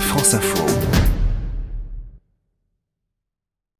France Info.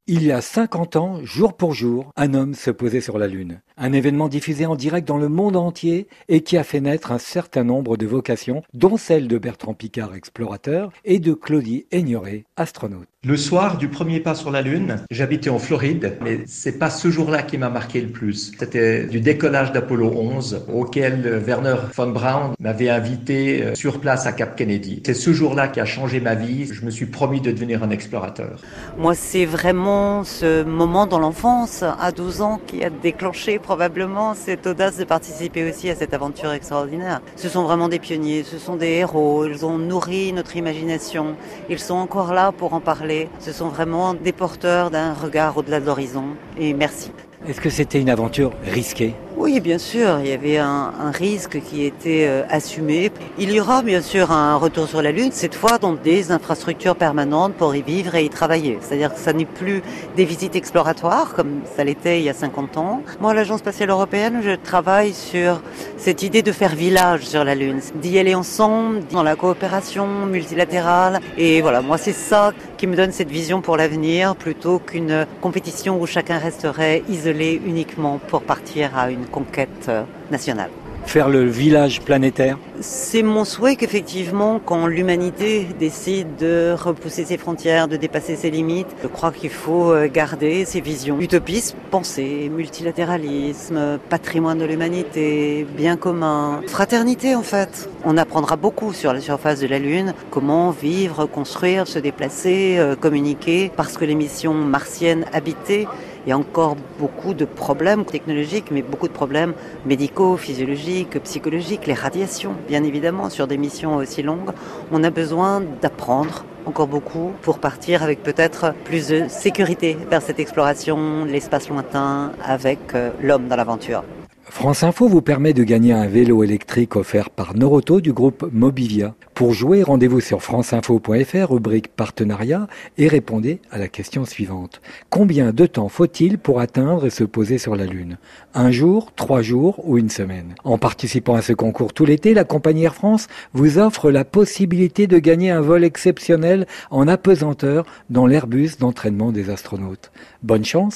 Il y a 50 ans, jour pour jour, un homme se posait sur la Lune. Un événement diffusé en direct dans le monde entier et qui a fait naître un certain nombre de vocations, dont celle de Bertrand Picard, explorateur, et de Claudie Aignoret, astronaute. Le soir du premier pas sur la Lune, j'habitais en Floride, mais c'est pas ce jour-là qui m'a marqué le plus. C'était du décollage d'Apollo 11, auquel Werner von Braun m'avait invité euh, sur place à Cap Kennedy. C'est ce jour-là qui a changé ma vie. Je me suis promis de devenir un explorateur. Moi, c'est vraiment ce moment dans l'enfance, à 12 ans, qui a déclenché probablement cette audace de participer aussi à cette aventure extraordinaire. Ce sont vraiment des pionniers, ce sont des héros. Ils ont nourri notre imagination. Ils sont encore là pour en parler ce sont vraiment des porteurs d'un regard au-delà de l'horizon. Et merci. Est-ce que c'était une aventure risquée? Oui, bien sûr, il y avait un, risque qui était euh, assumé. Il y aura bien sûr un retour sur la Lune, cette fois dans des infrastructures permanentes pour y vivre et y travailler. C'est-à-dire que ça n'est plus des visites exploratoires comme ça l'était il y a 50 ans. Moi, à l'Agence spatiale européenne, je travaille sur cette idée de faire village sur la Lune, d'y aller ensemble dans la coopération multilatérale. Et voilà, moi, c'est ça qui me donne cette vision pour l'avenir plutôt qu'une compétition où chacun resterait isolé uniquement pour partir à une conquête euh, nationale. Faire le village planétaire? C'est mon souhait qu'effectivement, quand l'humanité décide de repousser ses frontières, de dépasser ses limites, je crois qu'il faut euh, garder ses visions utopistes, penser, multilatéralisme, patrimoine de l'humanité, bien commun, fraternité en fait. On apprendra beaucoup sur la surface de la Lune, comment vivre, construire, se déplacer, euh, communiquer, parce que les missions martiennes habitées il y a encore beaucoup de problèmes technologiques, mais beaucoup de problèmes médicaux, physiologiques, psychologiques, les radiations, bien évidemment, sur des missions aussi longues. On a besoin d'apprendre encore beaucoup pour partir avec peut-être plus de sécurité vers cette exploration, l'espace lointain, avec euh, l'homme dans l'aventure. France Info vous permet de gagner un vélo électrique offert par Noroto du groupe Mobivia. Pour jouer, rendez-vous sur franceinfo.fr, rubrique partenariat, et répondez à la question suivante. Combien de temps faut-il pour atteindre et se poser sur la Lune? Un jour, trois jours ou une semaine? En participant à ce concours tout l'été, la compagnie Air France vous offre la possibilité de gagner un vol exceptionnel en apesanteur dans l'Airbus d'entraînement des astronautes. Bonne chance